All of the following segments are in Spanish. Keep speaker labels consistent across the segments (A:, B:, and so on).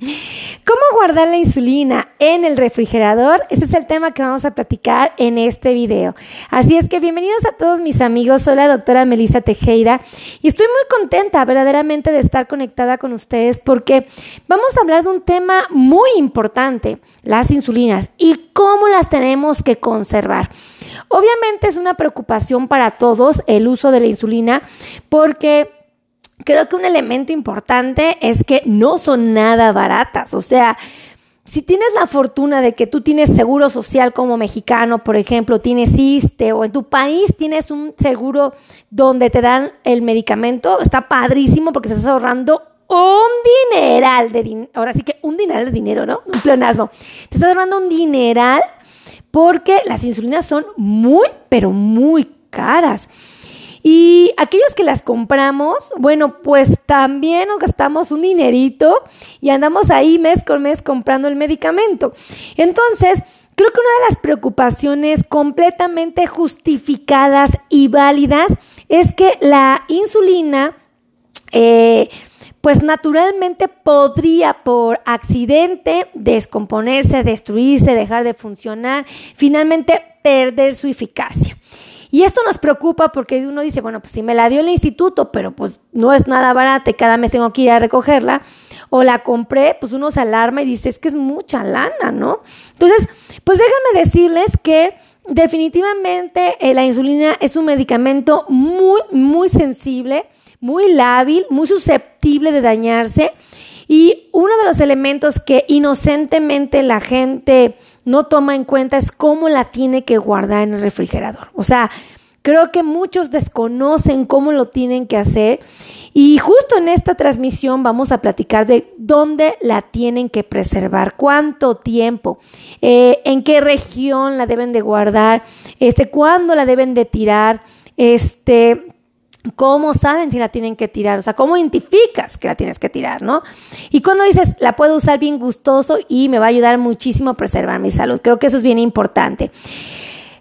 A: ¿Cómo guardar la insulina en el refrigerador? Ese es el tema que vamos a platicar en este video. Así es que bienvenidos a todos mis amigos. Soy la doctora Melissa Tejeda y estoy muy contenta verdaderamente de estar conectada con ustedes porque vamos a hablar de un tema muy importante, las insulinas y cómo las tenemos que conservar. Obviamente es una preocupación para todos el uso de la insulina porque creo que un elemento importante es que no son nada baratas. O sea, si tienes la fortuna de que tú tienes seguro social como mexicano, por ejemplo, tienes ISTE o en tu país tienes un seguro donde te dan el medicamento, está padrísimo porque estás ahorrando un dineral de dinero. Ahora sí que un dineral de dinero, ¿no? Un pleonasmo. Te estás ahorrando un dineral porque las insulinas son muy, pero muy caras. Y aquellos que las compramos, bueno, pues también nos gastamos un dinerito y andamos ahí mes con mes comprando el medicamento. Entonces, creo que una de las preocupaciones completamente justificadas y válidas es que la insulina, eh, pues naturalmente podría por accidente descomponerse, destruirse, dejar de funcionar, finalmente perder su eficacia. Y esto nos preocupa porque uno dice, bueno, pues si me la dio el instituto, pero pues no es nada barata y cada mes tengo que ir a recogerla, o la compré, pues uno se alarma y dice, es que es mucha lana, ¿no? Entonces, pues déjenme decirles que definitivamente eh, la insulina es un medicamento muy, muy sensible, muy lábil, muy susceptible de dañarse. Y uno de los elementos que inocentemente la gente no toma en cuenta es cómo la tiene que guardar en el refrigerador. O sea, creo que muchos desconocen cómo lo tienen que hacer y justo en esta transmisión vamos a platicar de dónde la tienen que preservar, cuánto tiempo, eh, en qué región la deben de guardar, este, cuándo la deben de tirar, este, ¿Cómo saben si la tienen que tirar? O sea, ¿cómo identificas que la tienes que tirar, no? Y cuando dices, la puedo usar bien gustoso y me va a ayudar muchísimo a preservar mi salud. Creo que eso es bien importante.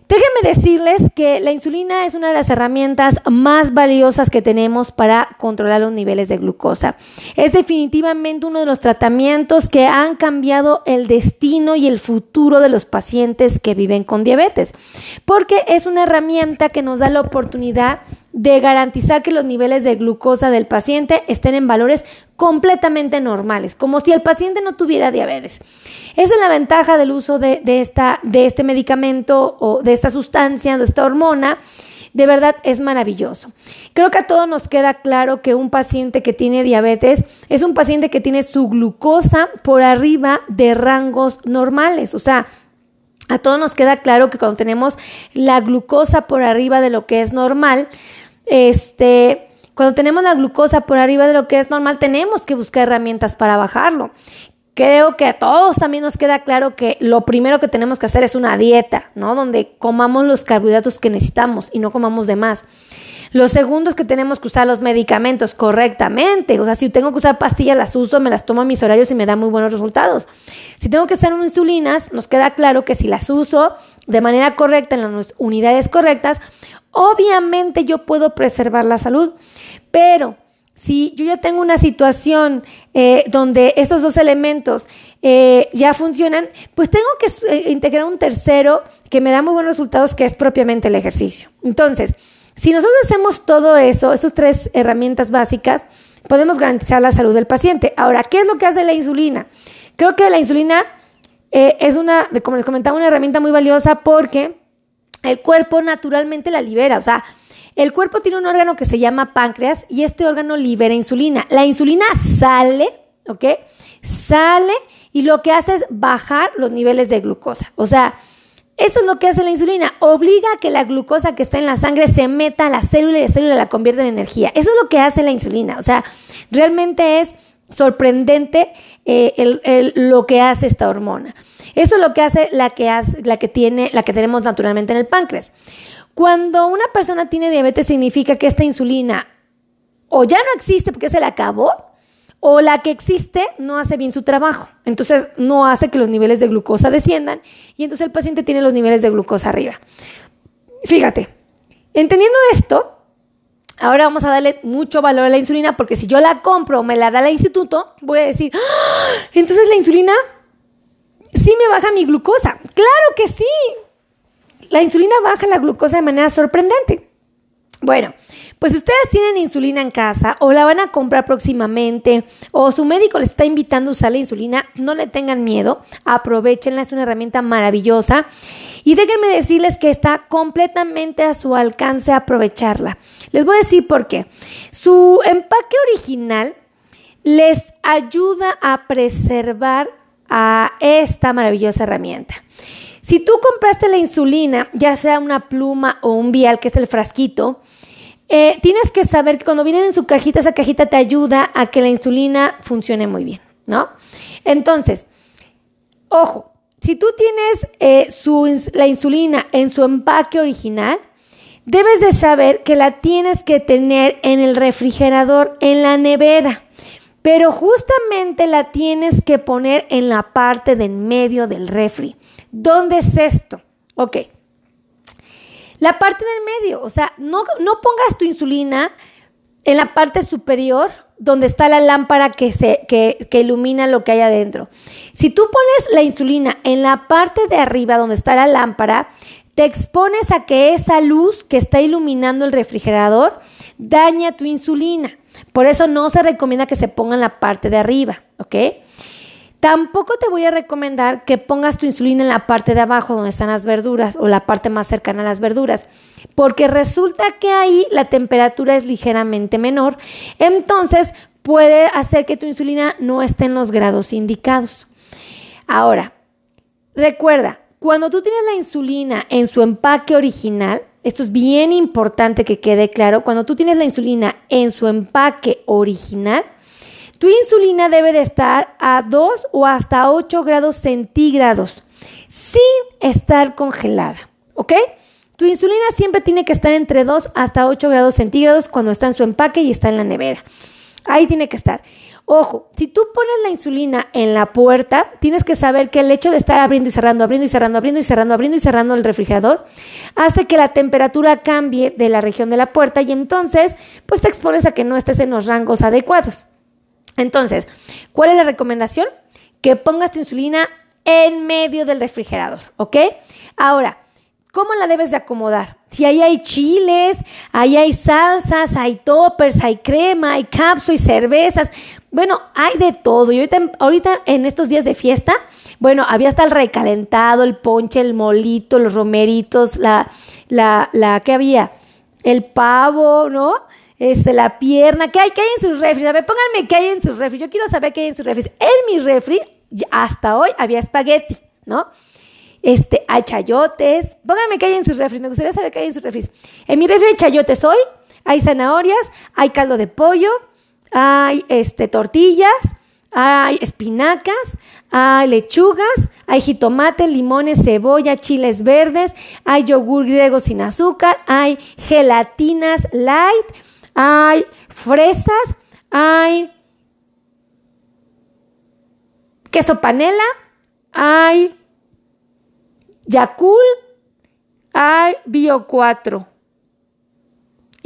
A: Déjenme decirles que la insulina es una de las herramientas más valiosas que tenemos para controlar los niveles de glucosa. Es definitivamente uno de los tratamientos que han cambiado el destino y el futuro de los pacientes que viven con diabetes, porque es una herramienta que nos da la oportunidad de garantizar que los niveles de glucosa del paciente estén en valores completamente normales, como si el paciente no tuviera diabetes. Esa es la ventaja del uso de, esta, de este medicamento o de esta sustancia, de esta hormona. De verdad es maravilloso. Creo que a todos nos queda claro que un paciente que tiene diabetes es un paciente que tiene su glucosa por arriba de rangos normales. O sea, a todos nos queda claro que cuando tenemos la glucosa por arriba de lo que es normal, este, cuando tenemos la glucosa por arriba de lo que es normal, tenemos que buscar herramientas para bajarlo. Creo que a todos también nos queda claro que lo primero que tenemos que hacer es una dieta, ¿no? Donde comamos los carbohidratos que necesitamos y no comamos de más. Lo segundo es que tenemos que usar los medicamentos correctamente. O sea, si tengo que usar pastillas, las uso, me las tomo en mis horarios y me da muy buenos resultados. Si tengo que usar insulinas, nos queda claro que si las uso de manera correcta, en las unidades correctas, obviamente yo puedo preservar la salud, pero si yo ya tengo una situación eh, donde estos dos elementos eh, ya funcionan, pues tengo que eh, integrar un tercero que me da muy buenos resultados, que es propiamente el ejercicio. Entonces, si nosotros hacemos todo eso, esas tres herramientas básicas, podemos garantizar la salud del paciente. Ahora, ¿qué es lo que hace la insulina? Creo que la insulina es una, como les comentaba, una herramienta muy valiosa porque el cuerpo naturalmente la libera. O sea, el cuerpo tiene un órgano que se llama páncreas y este órgano libera insulina. La insulina sale, ¿ok? Sale y lo que hace es bajar los niveles de glucosa. O sea, eso es lo que hace la insulina. Obliga a que la glucosa que está en la sangre se meta a la célula y la célula la convierte en energía. Eso es lo que hace la insulina. O sea, realmente es sorprendente eh, lo que hace esta hormona. Eso es lo que hace la que, hace, la que tiene, la que tenemos naturalmente en el páncreas. Cuando una persona tiene diabetes significa que esta insulina o ya no existe porque se le acabó, o la que existe no hace bien su trabajo. Entonces no hace que los niveles de glucosa desciendan y entonces el paciente tiene los niveles de glucosa arriba. Fíjate, entendiendo esto, Ahora vamos a darle mucho valor a la insulina porque si yo la compro o me la da el instituto, voy a decir, ¡Ah! entonces la insulina sí me baja mi glucosa. Claro que sí. La insulina baja la glucosa de manera sorprendente. Bueno, pues si ustedes tienen insulina en casa o la van a comprar próximamente o su médico les está invitando a usar la insulina, no le tengan miedo, aprovechenla, es una herramienta maravillosa y déjenme decirles que está completamente a su alcance aprovecharla. Les voy a decir por qué. Su empaque original les ayuda a preservar a esta maravillosa herramienta. Si tú compraste la insulina, ya sea una pluma o un vial, que es el frasquito, eh, tienes que saber que cuando vienen en su cajita, esa cajita te ayuda a que la insulina funcione muy bien, ¿no? Entonces, ojo, si tú tienes eh, la insulina en su empaque original, debes de saber que la tienes que tener en el refrigerador, en la nevera. Pero justamente la tienes que poner en la parte de en medio del refri. ¿Dónde es esto? Ok. La parte del medio, o sea, no, no pongas tu insulina en la parte superior donde está la lámpara que, se, que, que, ilumina lo que hay adentro. Si tú pones la insulina en la parte de arriba donde está la lámpara, te expones a que esa luz que está iluminando el refrigerador daña tu insulina. Por eso no se recomienda que se ponga en la parte de arriba, ¿ok? Tampoco te voy a recomendar que pongas tu insulina en la parte de abajo donde están las verduras o la parte más cercana a las verduras, porque resulta que ahí la temperatura es ligeramente menor, entonces puede hacer que tu insulina no esté en los grados indicados. Ahora, recuerda, cuando tú tienes la insulina en su empaque original, esto es bien importante que quede claro, cuando tú tienes la insulina en su empaque original, tu insulina debe de estar a 2 o hasta 8 grados centígrados sin estar congelada, ¿ok? Tu insulina siempre tiene que estar entre 2 hasta 8 grados centígrados cuando está en su empaque y está en la nevera. Ahí tiene que estar. Ojo, si tú pones la insulina en la puerta, tienes que saber que el hecho de estar abriendo y cerrando, abriendo y cerrando, abriendo y cerrando, abriendo y cerrando el refrigerador, hace que la temperatura cambie de la región de la puerta y entonces, pues te expones a que no estés en los rangos adecuados. Entonces, ¿cuál es la recomendación? Que pongas tu insulina en medio del refrigerador, ¿ok? Ahora, ¿cómo la debes de acomodar? Si ahí hay chiles, ahí hay salsas, hay toppers, hay crema, hay cápsulas, y cervezas. Bueno, hay de todo. Y ahorita, en estos días de fiesta, bueno, había hasta el recalentado, el ponche, el molito, los romeritos, la, la, la, ¿qué había? El pavo, ¿no? Este, la pierna, ¿qué hay? ¿Qué hay en sus refri? A ver, pónganme qué hay en sus refri. Yo quiero saber qué hay en sus refri. En mi refri, hasta hoy había espagueti, ¿no? Este, hay chayotes. Pónganme qué hay en sus refri. Me gustaría saber qué hay en sus refri. En mi refri hay chayotes hoy, hay zanahorias, hay caldo de pollo, hay este, tortillas, hay espinacas, hay lechugas, hay jitomate, limones, cebolla, chiles verdes, hay yogur griego sin azúcar, hay gelatinas light, hay fresas, hay queso panela, hay Yakul, hay Bio 4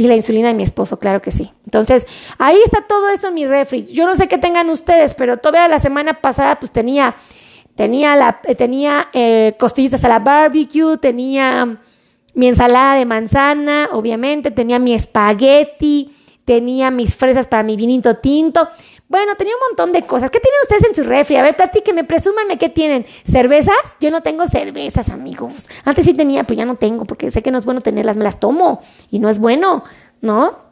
A: y la insulina de mi esposo, claro que sí. Entonces, ahí está todo eso en mi refri. Yo no sé qué tengan ustedes, pero todavía la semana pasada pues tenía, tenía, la, eh, tenía eh, costillitas a la barbecue, tenía mi ensalada de manzana, obviamente, tenía mi espagueti, tenía mis fresas para mi vinito tinto. Bueno, tenía un montón de cosas. ¿Qué tienen ustedes en su refri? A ver, platíquenme, presúmanme qué tienen. ¿Cervezas? Yo no tengo cervezas, amigos. Antes sí tenía, pero ya no tengo porque sé que no es bueno tenerlas. Me las tomo y no es bueno, ¿no?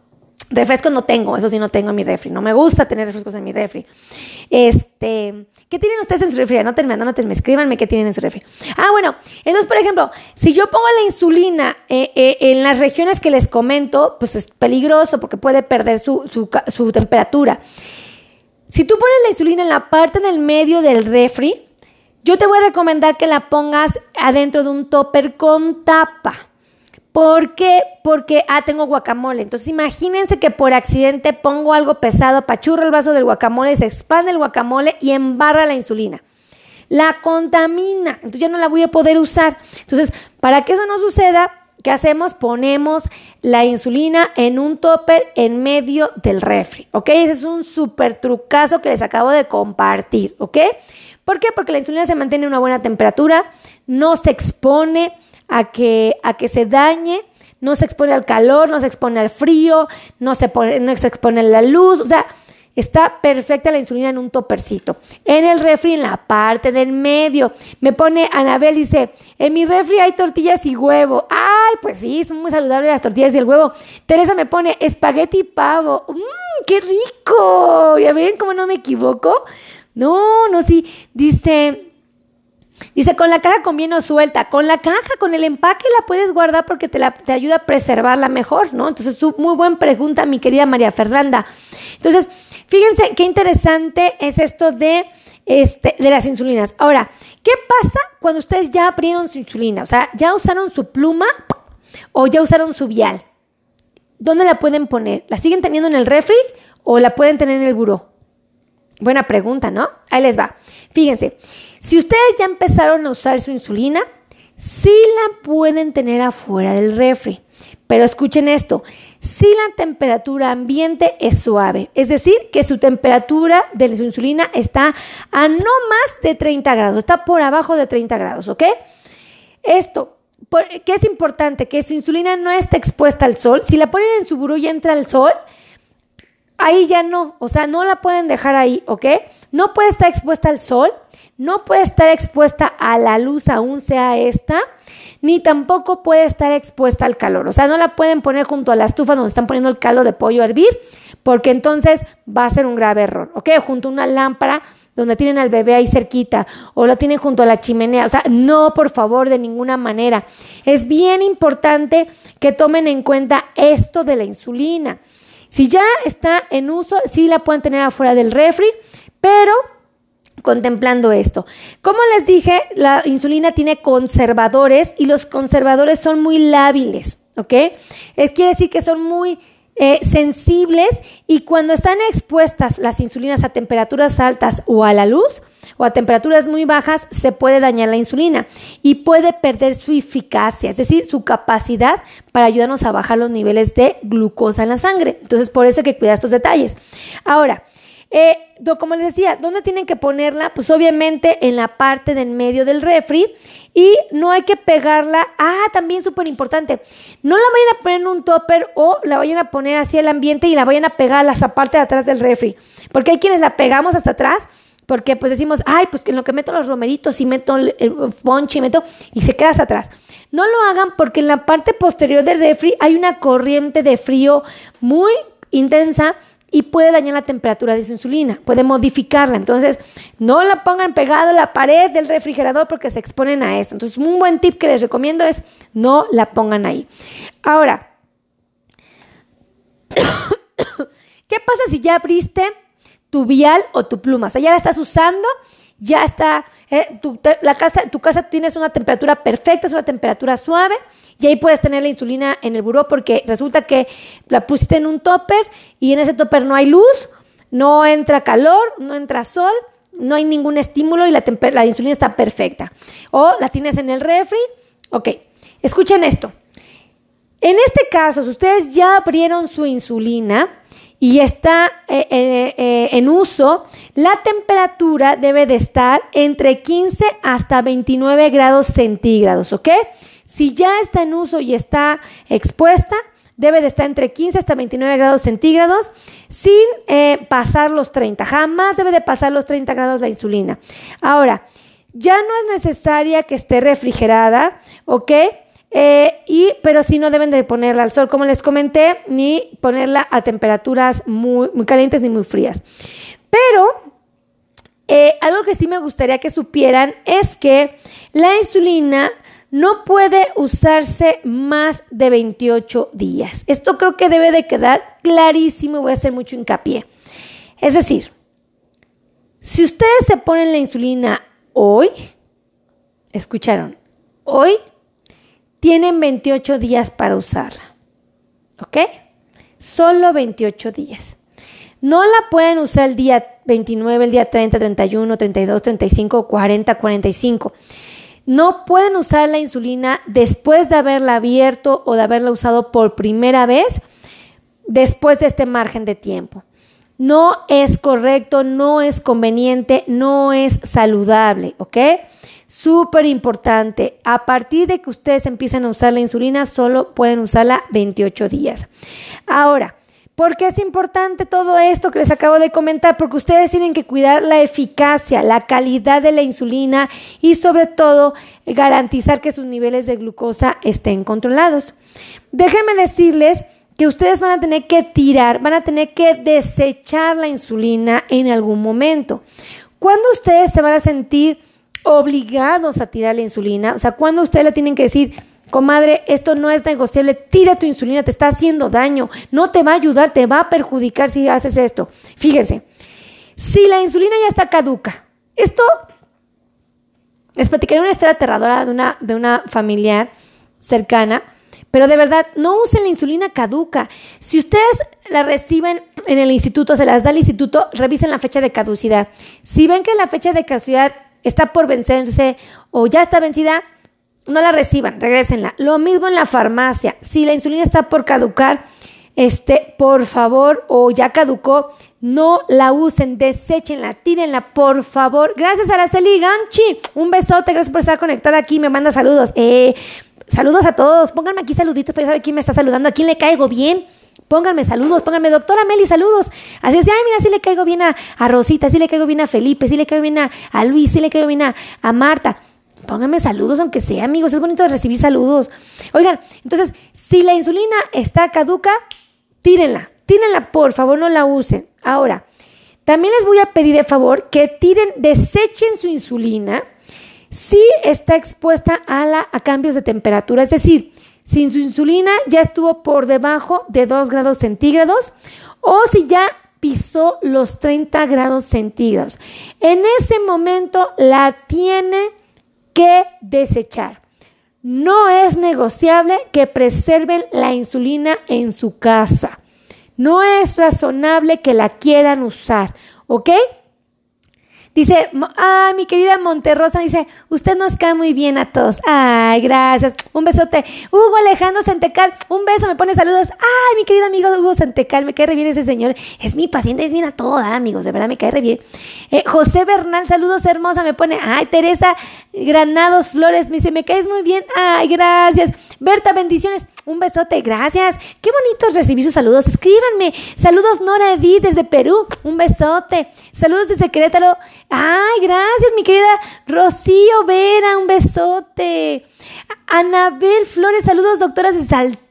A: Refrescos no tengo, eso sí no tengo en mi refri. No me gusta tener refrescos en mi refri. Este, ¿qué tienen ustedes en su refri? Anótenme, anótenme, escríbanme qué tienen en su refri. Ah, bueno, entonces, por ejemplo, si yo pongo la insulina eh, eh, en las regiones que les comento, pues es peligroso porque puede perder su, su, su temperatura. Si tú pones la insulina en la parte del medio del refri, yo te voy a recomendar que la pongas adentro de un topper con tapa. ¿Por qué? Porque, ah, tengo guacamole. Entonces imagínense que por accidente pongo algo pesado, apachurro el vaso del guacamole, se expande el guacamole y embarra la insulina. La contamina, entonces ya no la voy a poder usar. Entonces, para que eso no suceda, ¿qué hacemos? Ponemos la insulina en un topper en medio del refri, ¿ok? Ese es un súper trucazo que les acabo de compartir, ¿ok? ¿Por qué? Porque la insulina se mantiene a una buena temperatura, no se expone a que, a que se dañe, no se expone al calor, no se expone al frío, no se, no se expone a la luz, o sea, Está perfecta la insulina en un topercito. En el refri, en la parte del medio. Me pone Anabel, dice, en mi refri hay tortillas y huevo. Ay, pues sí, son muy saludables las tortillas y el huevo. Teresa me pone espagueti y pavo. Mmm, qué rico. ¿Ya ven cómo no me equivoco? No, no, sí. Dice... Dice, con la caja conviene o suelta. Con la caja, con el empaque la puedes guardar porque te, la, te ayuda a preservarla mejor, ¿no? Entonces, muy buena pregunta, mi querida María Fernanda. Entonces, Fíjense qué interesante es esto de, este, de las insulinas. Ahora, ¿qué pasa cuando ustedes ya abrieron su insulina? O sea, ya usaron su pluma o ya usaron su vial. ¿Dónde la pueden poner? ¿La siguen teniendo en el refri o la pueden tener en el buró? Buena pregunta, ¿no? Ahí les va. Fíjense, si ustedes ya empezaron a usar su insulina, sí la pueden tener afuera del refri. Pero escuchen esto, si la temperatura ambiente es suave, es decir, que su temperatura de su insulina está a no más de 30 grados, está por abajo de 30 grados, ¿ok? Esto, ¿qué es importante? Que su insulina no esté expuesta al sol. Si la ponen en su buró y entra el sol, ahí ya no, o sea, no la pueden dejar ahí, ¿ok? No puede estar expuesta al sol, no puede estar expuesta a la luz, aún sea esta, ni tampoco puede estar expuesta al calor. O sea, no la pueden poner junto a la estufa donde están poniendo el caldo de pollo a hervir, porque entonces va a ser un grave error, ¿ok? Junto a una lámpara donde tienen al bebé ahí cerquita o lo tienen junto a la chimenea. O sea, no, por favor, de ninguna manera. Es bien importante que tomen en cuenta esto de la insulina. Si ya está en uso, sí la pueden tener afuera del refri, pero contemplando esto. Como les dije, la insulina tiene conservadores y los conservadores son muy lábiles, ¿ok? Es, quiere decir que son muy eh, sensibles y cuando están expuestas las insulinas a temperaturas altas o a la luz o a temperaturas muy bajas, se puede dañar la insulina y puede perder su eficacia, es decir, su capacidad para ayudarnos a bajar los niveles de glucosa en la sangre. Entonces, por eso hay que cuidar estos detalles. Ahora, eh, como les decía, ¿dónde tienen que ponerla? Pues obviamente en la parte del medio del refri y no hay que pegarla. Ah, también súper importante. No la vayan a poner en un topper o la vayan a poner hacia el ambiente y la vayan a pegar a la parte de atrás del refri. Porque hay quienes la pegamos hasta atrás porque pues decimos, ay, pues que en lo que meto los romeritos y meto el, ponche y meto y se queda hasta atrás. No lo hagan porque en la parte posterior del refri hay una corriente de frío muy intensa y puede dañar la temperatura de su insulina, puede modificarla. Entonces, no la pongan pegada a la pared del refrigerador porque se exponen a esto. Entonces, un buen tip que les recomiendo es no la pongan ahí. Ahora, ¿qué pasa si ya abriste tu vial o tu pluma? O sea, ya la estás usando, ya está, eh, tu, la casa, tu casa tienes una temperatura perfecta, es una temperatura suave y ahí puedes tener la insulina en el buró porque resulta que la pusiste en un topper y en ese topper no hay luz, no entra calor, no entra sol, no hay ningún estímulo y la, insulina está perfecta. O la tienes en el refri. Ok, escuchen esto. En este caso, si ustedes ya abrieron su insulina y está eh, eh, eh, en uso, la temperatura debe de estar entre 15 hasta 29 grados centígrados, ¿ok? Si ya está en uso y está expuesta, debe de estar entre 15 hasta 29 grados centígrados sin eh, pasar los 30. Jamás debe de pasar los 30 grados la insulina. Ahora, ya no es necesaria que esté refrigerada, ¿ok? Eh, y, pero sí no deben de ponerla al sol, como les comenté, ni ponerla a temperaturas muy, muy calientes ni muy frías. Pero eh, algo que sí me gustaría que supieran es que la insulina no puede usarse más de 28 días. Esto creo que debe de quedar clarísimo voy a hacer mucho hincapié. Es decir, si ustedes se ponen la insulina hoy, escucharon, hoy tienen 28 días para usarla. ¿Ok? Solo 28 días. No la pueden usar el día 29, el día 30, 31, 32, 35, 40, 45 no pueden usar la insulina después de haberla abierto o de haberla usado por primera vez después de este margen de tiempo. No es correcto, no es conveniente, no es saludable, ¿ok? Súper importante. A partir de que ustedes empiecen a usar la insulina, solo pueden usarla 28 días. Ahora, ¿Por qué es importante todo esto que les acabo de comentar? Porque ustedes tienen que cuidar la eficacia, la calidad de la insulina y sobre todo garantizar que sus niveles de glucosa estén controlados. Déjenme decirles que ustedes van a tener que tirar, van a tener que desechar la insulina en algún momento. ¿Cuándo ustedes se van a sentir obligados a tirar la insulina? O sea, ¿cuándo ustedes le tienen que decir, Comadre, esto no es negociable. Tira tu insulina, te está haciendo daño. No te va a ayudar, te va a perjudicar si haces esto. Fíjense, si la insulina ya está caduca, esto les platicaré una historia aterradora de una, de una familiar cercana, pero de verdad, no usen la insulina caduca. Si ustedes la reciben en el instituto, se las da el instituto, revisen la fecha de caducidad. Si ven que la fecha de caducidad está por vencerse o ya está vencida, no la reciban, regrésenla. Lo mismo en la farmacia. Si la insulina está por caducar, este, por favor, o ya caducó, no la usen, deséchenla, tírenla, por favor. Gracias, Araceli Ganchi. Un besote, gracias por estar conectada aquí. Me manda saludos. Eh, saludos a todos. Pónganme aquí saluditos para saber quién me está saludando, a quién le caigo bien. Pónganme saludos, pónganme, doctora Meli, saludos. Así es, ay, mira, sí le caigo bien a, Rosita, sí le caigo bien a Felipe, sí le caigo bien a, Luis, sí le caigo bien a Marta. Pónganme saludos, aunque sea, amigos. Es bonito recibir saludos. Oigan, entonces, si la insulina está caduca, tírenla. Tírenla, por favor, no la usen. Ahora, también les voy a pedir de favor que tiren, desechen su insulina si está expuesta a, la, a cambios de temperatura. Es decir, si su insulina ya estuvo por debajo de 2 grados centígrados o si ya pisó los 30 grados centígrados. En ese momento la tiene que desechar. No es negociable que preserven la insulina en su casa. No es razonable que la quieran usar, ¿ok? Dice, ay, mi querida Monterrosa, dice, usted nos cae muy bien a todos. Ay, gracias. Un besote. Hugo Alejandro Santecal, un beso, me pone saludos. Ay, mi querido amigo Hugo Santecal, me cae re bien ese señor. Es mi paciente, es bien a toda, amigos, de verdad me cae re bien. Eh, José Bernal, saludos hermosa, me pone, ay, Teresa Granados Flores, me dice, me caes muy bien. Ay, gracias. Berta, bendiciones. Un besote, gracias. Qué bonito recibir sus saludos. Escríbanme. Saludos Nora Edith desde Perú. Un besote. Saludos desde Querétaro. Ay, gracias, mi querida Rocío Vera. Un besote. Anabel Flores, saludos, doctoras de Saltillo.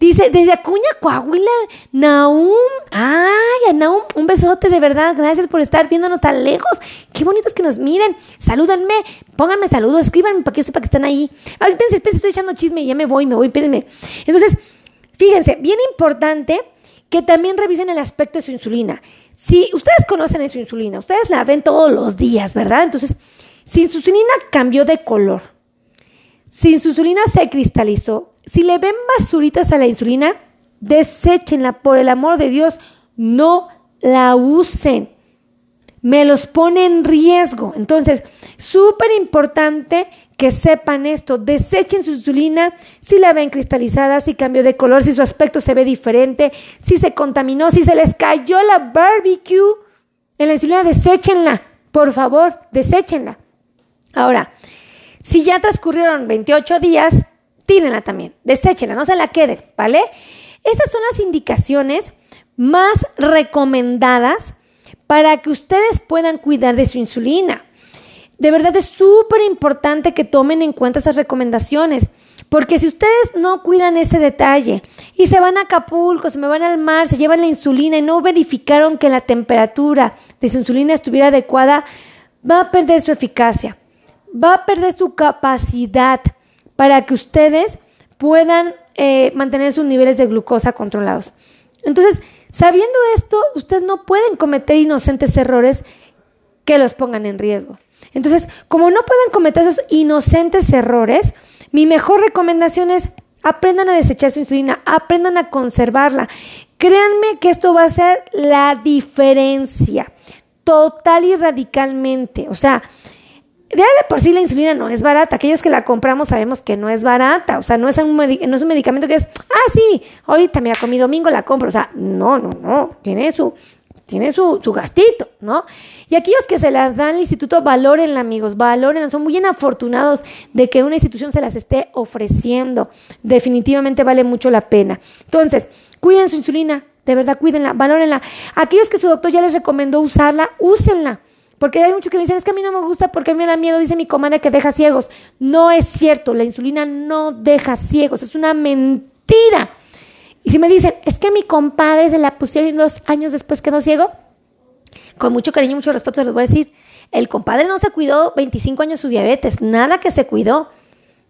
A: Dice, desde Acuña, Coahuila, Naum. Ay, a Naum, un besote de verdad. Gracias por estar viéndonos tan lejos. Qué bonitos que nos miren. Salúdenme, pónganme saludos, escríbanme para que yo sepa que están ahí. Ay, espérense, espérense, estoy echando chisme y ya me voy, me voy, espérenme. Entonces, fíjense, bien importante que también revisen el aspecto de su insulina. Si ustedes conocen su insulina, ustedes la ven todos los días, ¿verdad? Entonces, si su insulina cambió de color, si su insulina se cristalizó, si le ven basuritas a la insulina, deséchenla, por el amor de Dios, no la usen. Me los pone en riesgo. Entonces, súper importante que sepan esto. Desechen su insulina si la ven cristalizada, si cambió de color, si su aspecto se ve diferente, si se contaminó, si se les cayó la barbecue en la insulina, deséchenla. Por favor, deséchenla. Ahora, si ya transcurrieron 28 días, tírenla también, deséchenla, no se la queden, ¿vale? Estas son las indicaciones más recomendadas para que ustedes puedan cuidar de su insulina. De verdad es súper importante que tomen en cuenta esas recomendaciones, porque si ustedes no cuidan ese detalle y se van a Acapulco, se me van al mar, se llevan la insulina y no verificaron que la temperatura de su insulina estuviera adecuada, va a perder su eficacia, va a perder su capacidad para que ustedes puedan eh, mantener sus niveles de glucosa controlados. Entonces, sabiendo esto, ustedes no pueden cometer inocentes errores que los pongan en riesgo. Entonces, como no pueden cometer esos inocentes errores, mi mejor recomendación es aprendan a desechar su insulina, aprendan a conservarla. Créanme que esto va a ser la diferencia total y radicalmente. O sea, ya de por sí la insulina no es barata. Aquellos que la compramos sabemos que no es barata. O sea, no es un, no es un medicamento que es, ah, sí, ahorita mira, con mi domingo la compro. O sea, no, no, no. Tiene su, tiene su, su gastito, ¿no? Y aquellos que se las dan al instituto, valórenla, amigos, valórenla. Son muy afortunados de que una institución se las esté ofreciendo. Definitivamente vale mucho la pena. Entonces, cuiden su insulina, de verdad, cuídenla, valórenla. Aquellos que su doctor ya les recomendó usarla, úsenla. Porque hay muchos que me dicen, es que a mí no me gusta porque a me da miedo, dice mi comadre que deja ciegos. No es cierto, la insulina no deja ciegos, es una mentira. Y si me dicen, es que mi compadre se la pusieron dos años después quedó ciego, con mucho cariño y mucho respeto se los voy a decir, el compadre no se cuidó 25 años su diabetes, nada que se cuidó.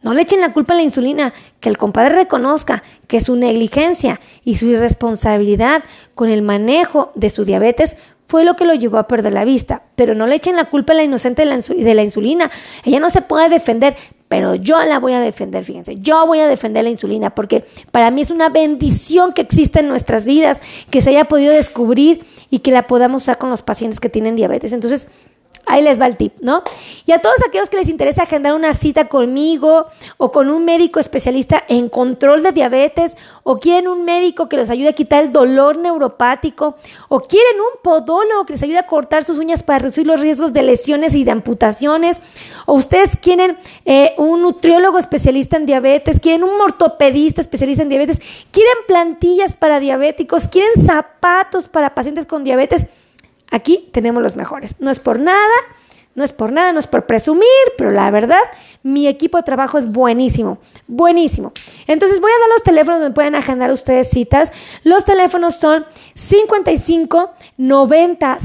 A: No le echen la culpa a la insulina, que el compadre reconozca que su negligencia y su irresponsabilidad con el manejo de su diabetes fue lo que lo llevó a perder la vista. Pero no le echen la culpa a la inocente de la, insulina. Ella no se puede defender, pero yo la voy a defender, fíjense. Yo voy a defender la insulina porque para mí es una bendición que exista en nuestras vidas, que se haya podido descubrir y que la podamos usar con los pacientes que tienen diabetes. Entonces, Ahí les va el tip, ¿no? Y a todos aquellos que les interesa agendar una cita conmigo o con un médico especialista en control de diabetes o quieren un médico que los ayude a quitar el dolor neuropático o quieren un podólogo que les ayude a cortar sus uñas para reducir los riesgos de lesiones y de amputaciones o ustedes quieren eh, un nutriólogo especialista en diabetes, quieren un ortopedista especialista en diabetes, quieren plantillas para diabéticos, quieren zapatos para pacientes con diabetes, Aquí tenemos los mejores. No es por nada, no es por nada, no es por presumir, pero la verdad, mi equipo de trabajo es buenísimo, buenísimo. Entonces voy a dar los teléfonos donde pueden agendar ustedes citas. Los teléfonos son 55 90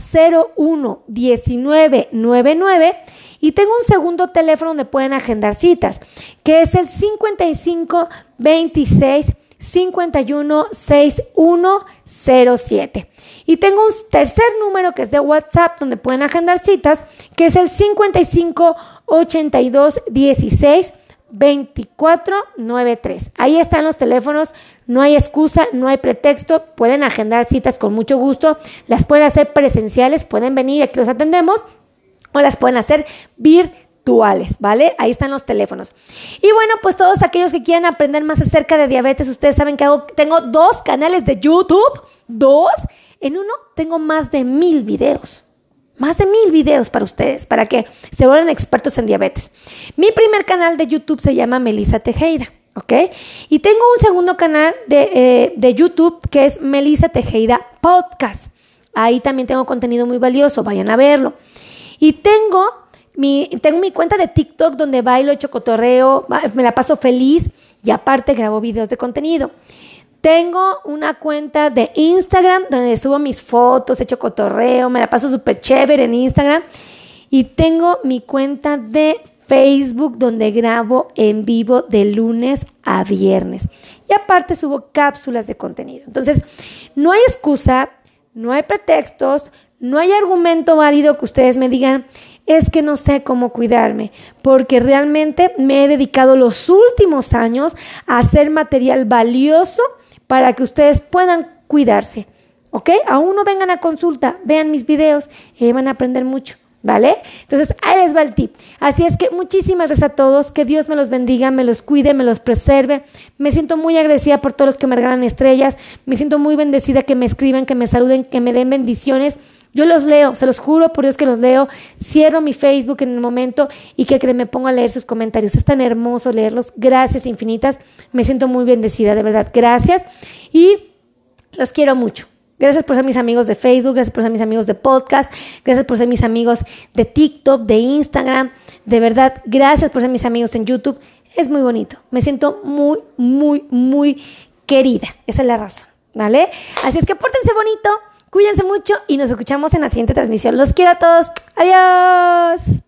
A: 01 19 99 y tengo un segundo teléfono donde pueden agendar citas, que es el 55 26 516107. Y tengo un tercer número que es de WhatsApp donde pueden agendar citas, que es el 55 82 16 2493. Ahí están los teléfonos, no hay excusa, no hay pretexto, pueden agendar citas con mucho gusto, las pueden hacer presenciales, pueden venir, aquí los atendemos, o las pueden hacer virtuales ¿vale? Ahí están los teléfonos. Y bueno, pues todos aquellos que quieran aprender más acerca de diabetes, ustedes saben que tengo dos canales de YouTube, dos. En uno tengo más de mil videos. Más de mil videos para ustedes, para que se vuelvan expertos en diabetes. Mi primer canal de YouTube se llama Melissa Tejeda. ¿ok? Y tengo un segundo canal de, eh, de, YouTube que es Melissa Tejeda Podcast. Ahí también tengo contenido muy valioso, vayan a verlo. Y tengo tengo mi cuenta de TikTok donde bailo, hecho cotorreo, me la paso feliz y aparte grabo videos de contenido. Tengo una cuenta de Instagram donde subo mis fotos, hecho cotorreo, me la paso súper chévere en Instagram. Y tengo mi cuenta de Facebook donde grabo en vivo de lunes a viernes. Y aparte subo cápsulas de contenido. Entonces, no hay excusa, no hay pretextos, no hay argumento válido que ustedes me digan, es que no sé cómo cuidarme, porque realmente me he dedicado los últimos años a hacer material valioso para que ustedes puedan cuidarse. ¿Ok? Aún no vengan a consulta, vean mis videos y van a aprender mucho. ¿Vale? Entonces, ahí les va el tip. Así es que muchísimas gracias a todos. Que Dios me los bendiga, me los cuide, me los preserve. Me siento muy agradecida por todos los que me regalan estrellas. Me siento muy bendecida que me escriban, que me saluden, que me den bendiciones. Yo los leo, se los juro por Dios que los leo. Cierro mi Facebook en el momento y que me pongo a leer sus comentarios. Es tan hermoso leerlos. Gracias infinitas. Me siento muy bendecida, de verdad. Gracias. Y los quiero mucho. Gracias por ser mis amigos de Facebook, gracias por ser mis amigos de podcast, gracias por ser mis amigos de TikTok, de Instagram. De verdad, gracias por ser mis amigos en YouTube. Es muy bonito. Me siento muy, muy, muy querida. Esa es la razón. ¿Vale? Así es que pórtense bonito. Cuídense mucho y nos escuchamos en la siguiente transmisión. Los quiero a todos. Adiós.